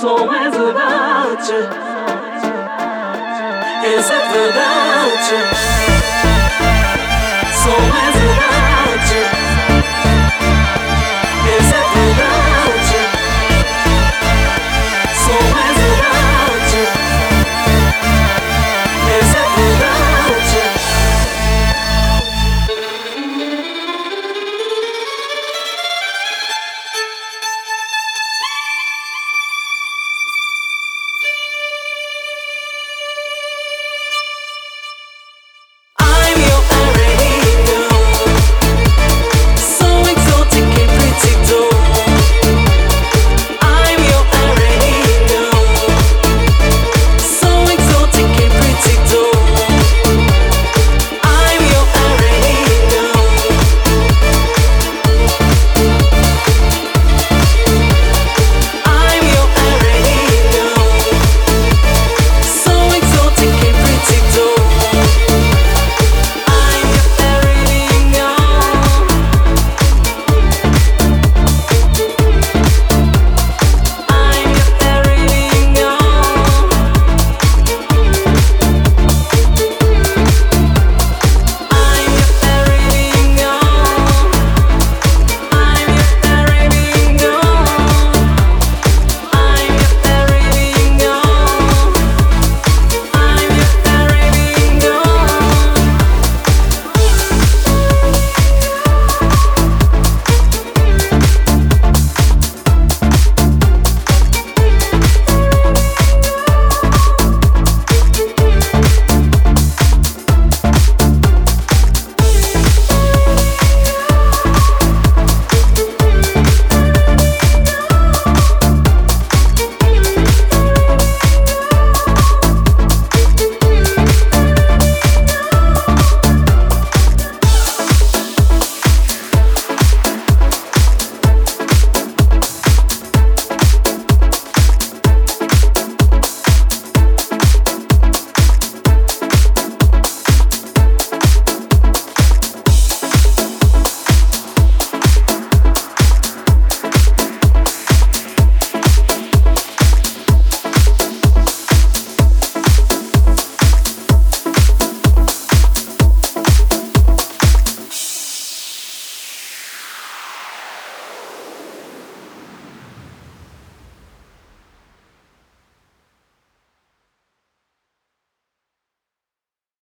So is without you. Is it without you? So is without you